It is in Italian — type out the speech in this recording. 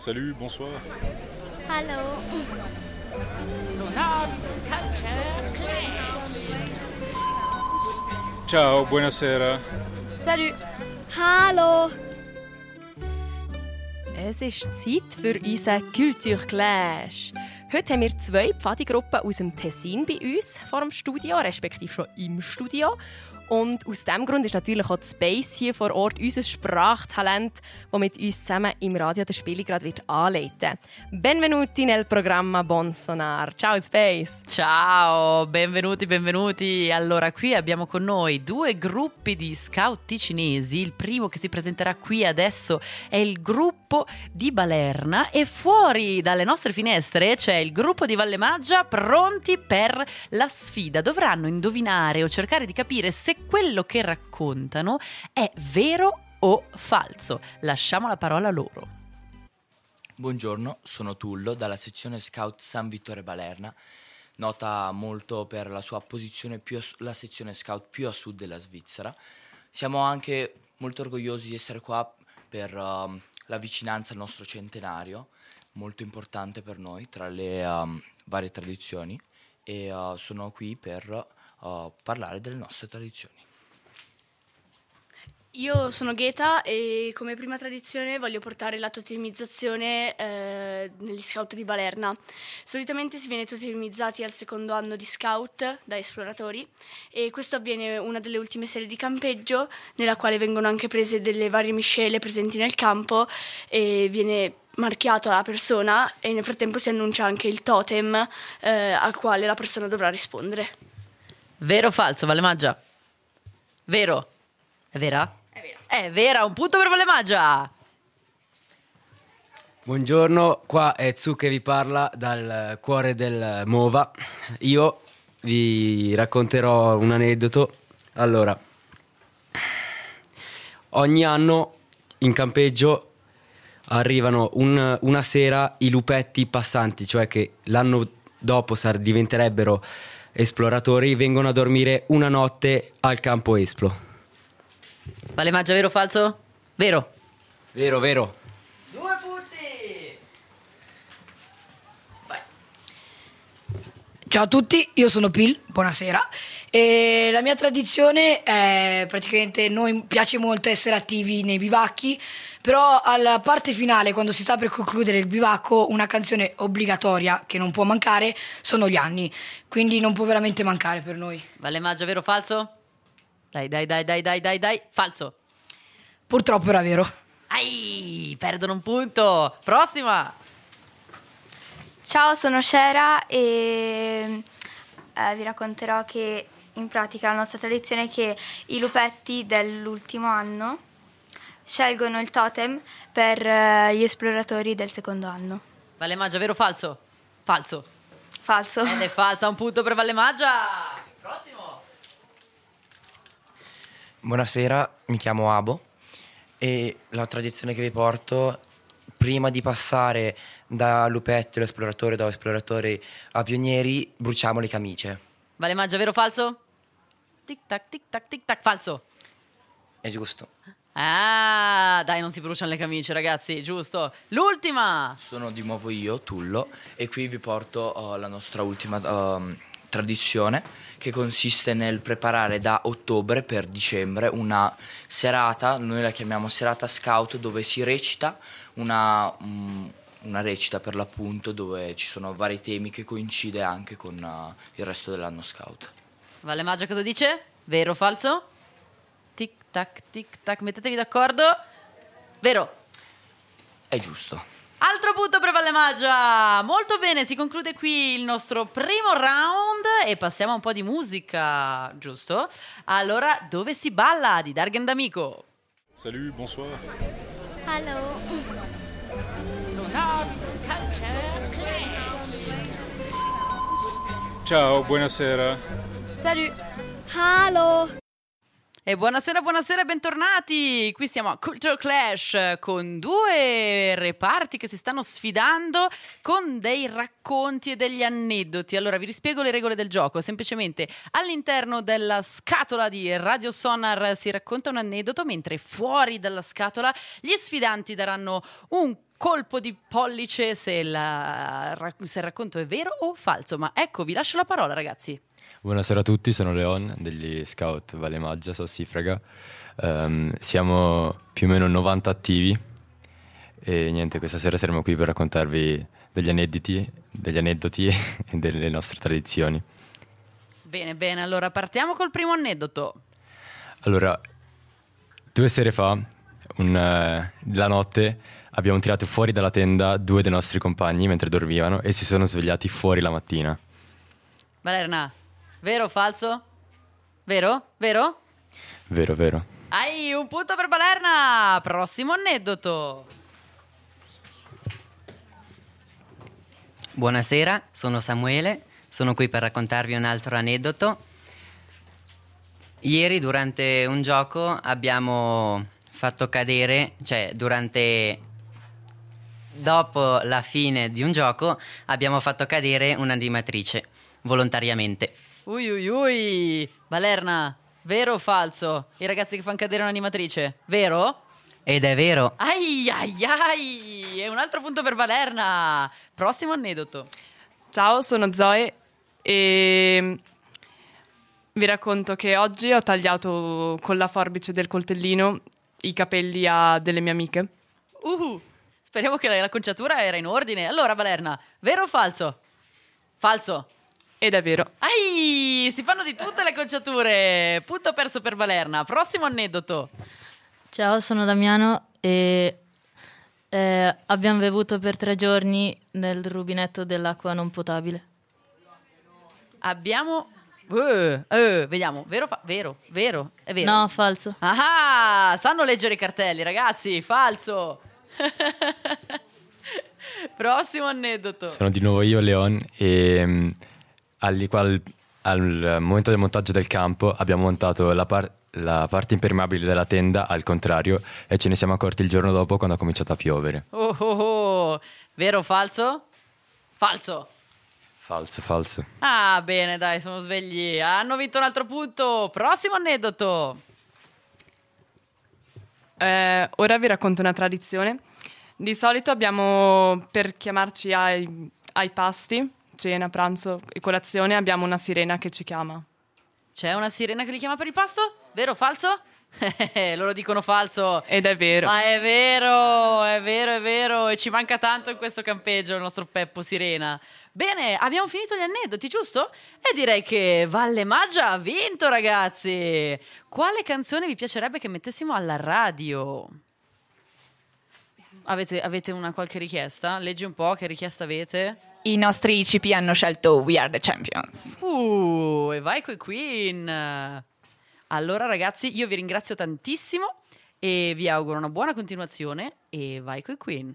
Salut, bonsoir. Hallo. Ciao, buonasera. Salut. Hallo. Es ist Zeit für unseren Culture Clash. Heute haben wir zwei Pfadigruppen aus dem Tessin bei uns vor dem Studio, respektive schon im Studio. Und aus diesem Grund ist natürlich auch Space hier vor Ort unser Sprachtalent, das mit uns zusammen im Radio der Spiele gerade wird anleiten. Benvenuti nel programma Bon Sonar. Ciao Space. Ciao, benvenuti, benvenuti. Allora, qui abbiamo con noi due gruppi di scout ticinesi. Il primo che si presenterà qui adesso è il gruppo di Balerna e fuori dalle nostre finestre c'è il gruppo di Valle Maggia pronti per la sfida. Dovranno indovinare o cercare di capire se quello che raccontano è vero o falso. Lasciamo la parola loro. Buongiorno, sono Tullo dalla sezione Scout San Vittore Balerna, nota molto per la sua posizione più a, la sezione Scout più a sud della Svizzera. Siamo anche molto orgogliosi di essere qua per uh, la vicinanza al nostro centenario, molto importante per noi tra le um, varie tradizioni e uh, sono qui per parlare delle nostre tradizioni. Io sono Gheta e come prima tradizione voglio portare la totemizzazione eh, negli scout di Balerna. Solitamente si viene totemizzati al secondo anno di scout da esploratori e questo avviene una delle ultime serie di campeggio nella quale vengono anche prese delle varie miscele presenti nel campo e viene marchiato alla persona e nel frattempo si annuncia anche il totem eh, al quale la persona dovrà rispondere. Vero o falso, Valle Maggia? Vero? È vera? È vero. È vera, un punto per Valle Maggia. Buongiorno, qua è Zu che vi parla dal cuore del Mova. Io vi racconterò un aneddoto. Allora, ogni anno in campeggio arrivano un- una sera i lupetti passanti, cioè che l'anno dopo sar- diventerebbero esploratori, vengono a dormire una notte al campo Esplo. Valle Maggia, vero o falso? Vero. Vero, vero. Due punti. Vai. Ciao a tutti, io sono Pil, buonasera. E la mia tradizione è praticamente noi piace molto essere attivi nei bivacchi, però alla parte finale, quando si sta per concludere il bivacco, una canzone obbligatoria che non può mancare sono gli anni, quindi non può veramente mancare per noi. Valle Maggia, vero o falso? Dai, dai, dai, dai, dai, dai, dai. Falso. Purtroppo era vero. Ai, perdono un punto. Prossima. Ciao, sono Shera e eh, vi racconterò che in pratica la nostra tradizione è che i lupetti dell'ultimo anno scelgono il totem per eh, gli esploratori del secondo anno. Valle Maggia, vero o falso? Falso. Falso. Ed è falsa, un punto per Valle Maggia. Prossimo. Buonasera, mi chiamo Abo e la tradizione che vi porto, prima di passare da lupetti esploratore, da esploratori a pionieri, bruciamo le camicie. Valle Maggia, vero o falso? Tic tac, tic tac, tic tac, falso. È giusto. Ah, dai, non si bruciano le camicie, ragazzi, giusto. L'ultima. Sono di nuovo io, Tullo, e qui vi porto uh, la nostra ultima um, tradizione che consiste nel preparare da ottobre per dicembre una serata, noi la chiamiamo serata scout, dove si recita una, mm, una recita per l'appunto dove ci sono vari temi che coincide anche con uh, il resto dell'anno scout. Valle Maggia cosa dice? Vero o falso? Tic tac, tic tac, mettetevi d'accordo. Vero. È giusto. Altro punto per Valle Maggia. Molto bene, si conclude qui il nostro primo round e passiamo a un po' di musica, giusto? Allora, dove si balla di Dargen D'Amico? Salut, bonsoir. Hallo. Ciao, buonasera. Salut. Hallo. E buonasera, buonasera e bentornati! Qui siamo a Culture Clash con due reparti che si stanno sfidando con dei racconti e degli aneddoti. Allora vi rispiego le regole del gioco. Semplicemente all'interno della scatola di Radio Sonar si racconta un aneddoto, mentre fuori dalla scatola gli sfidanti daranno un colpo di pollice se, la- se il racconto è vero o falso. Ma ecco, vi lascio la parola, ragazzi. Buonasera a tutti, sono Leon degli Scout Valle Maggia Sassifraga. Ehm, siamo più o meno 90 attivi e niente, questa sera saremo qui per raccontarvi degli aneddoti, degli aneddoti e delle nostre tradizioni. Bene, bene, allora partiamo col primo aneddoto. Allora, due sere fa, un, eh, la notte, abbiamo tirato fuori dalla tenda due dei nostri compagni mentre dormivano e si sono svegliati fuori la mattina. Valerna, vero o falso? Vero? Vero? Vero, vero. Hai un punto per Balerna! Prossimo aneddoto. Buonasera, sono Samuele, sono qui per raccontarvi un altro aneddoto. Ieri durante un gioco abbiamo fatto cadere, cioè durante dopo la fine di un gioco abbiamo fatto cadere un'animatrice volontariamente. Ui ui ui. Balerna, vero o falso? I ragazzi che fanno cadere un'animatrice, vero? Ed è vero, Ai ai ai! E un altro punto per Balerna. Prossimo aneddoto. Ciao, sono Zoe e vi racconto che oggi ho tagliato con la forbice del coltellino i capelli a delle mie amiche. Uh, speriamo che la conciatura era in ordine. Allora, Balerna, vero o falso? Falso. È vero. Ai, si fanno di tutte le conciature. Punto perso per Balerna. Prossimo aneddoto. Ciao, sono Damiano e eh, abbiamo bevuto per tre giorni nel rubinetto dell'acqua non potabile. Abbiamo Eh, eh, vediamo, vero, fa- vero, vero, è vero. No, falso. Ah, sanno leggere i cartelli, ragazzi, falso. Prossimo aneddoto. Sono di nuovo io, Leon, e al, qual- al momento del montaggio del campo abbiamo montato la, par- la parte impermeabile della tenda al contrario e ce ne siamo accorti il giorno dopo quando ha cominciato a piovere. Oh, oh, oh. Vero o falso? Falso. Falso, falso. Ah, bene, dai, sono svegli. Hanno vinto un altro punto. Prossimo aneddoto. Eh, ora vi racconto una tradizione. Di solito abbiamo, per chiamarci ai, ai pasti, cena, pranzo e colazione, abbiamo una sirena che ci chiama. C'è una sirena che li chiama per il pasto? Vero o falso? Loro dicono falso. Ed è vero. Ma è vero, è vero, è vero. E ci manca tanto in questo campeggio il nostro Peppo Sirena. Bene, abbiamo finito gli aneddoti, giusto? E direi che Valle Maggia ha vinto, ragazzi. Quale canzone vi piacerebbe che mettessimo alla radio? Avete, avete una qualche richiesta? Leggi un po' che richiesta avete. I nostri ICP hanno scelto We Are the Champions. Uh, e vai coi Queen. Allora, ragazzi, io vi ringrazio tantissimo e vi auguro una buona continuazione. E vai coi Queen.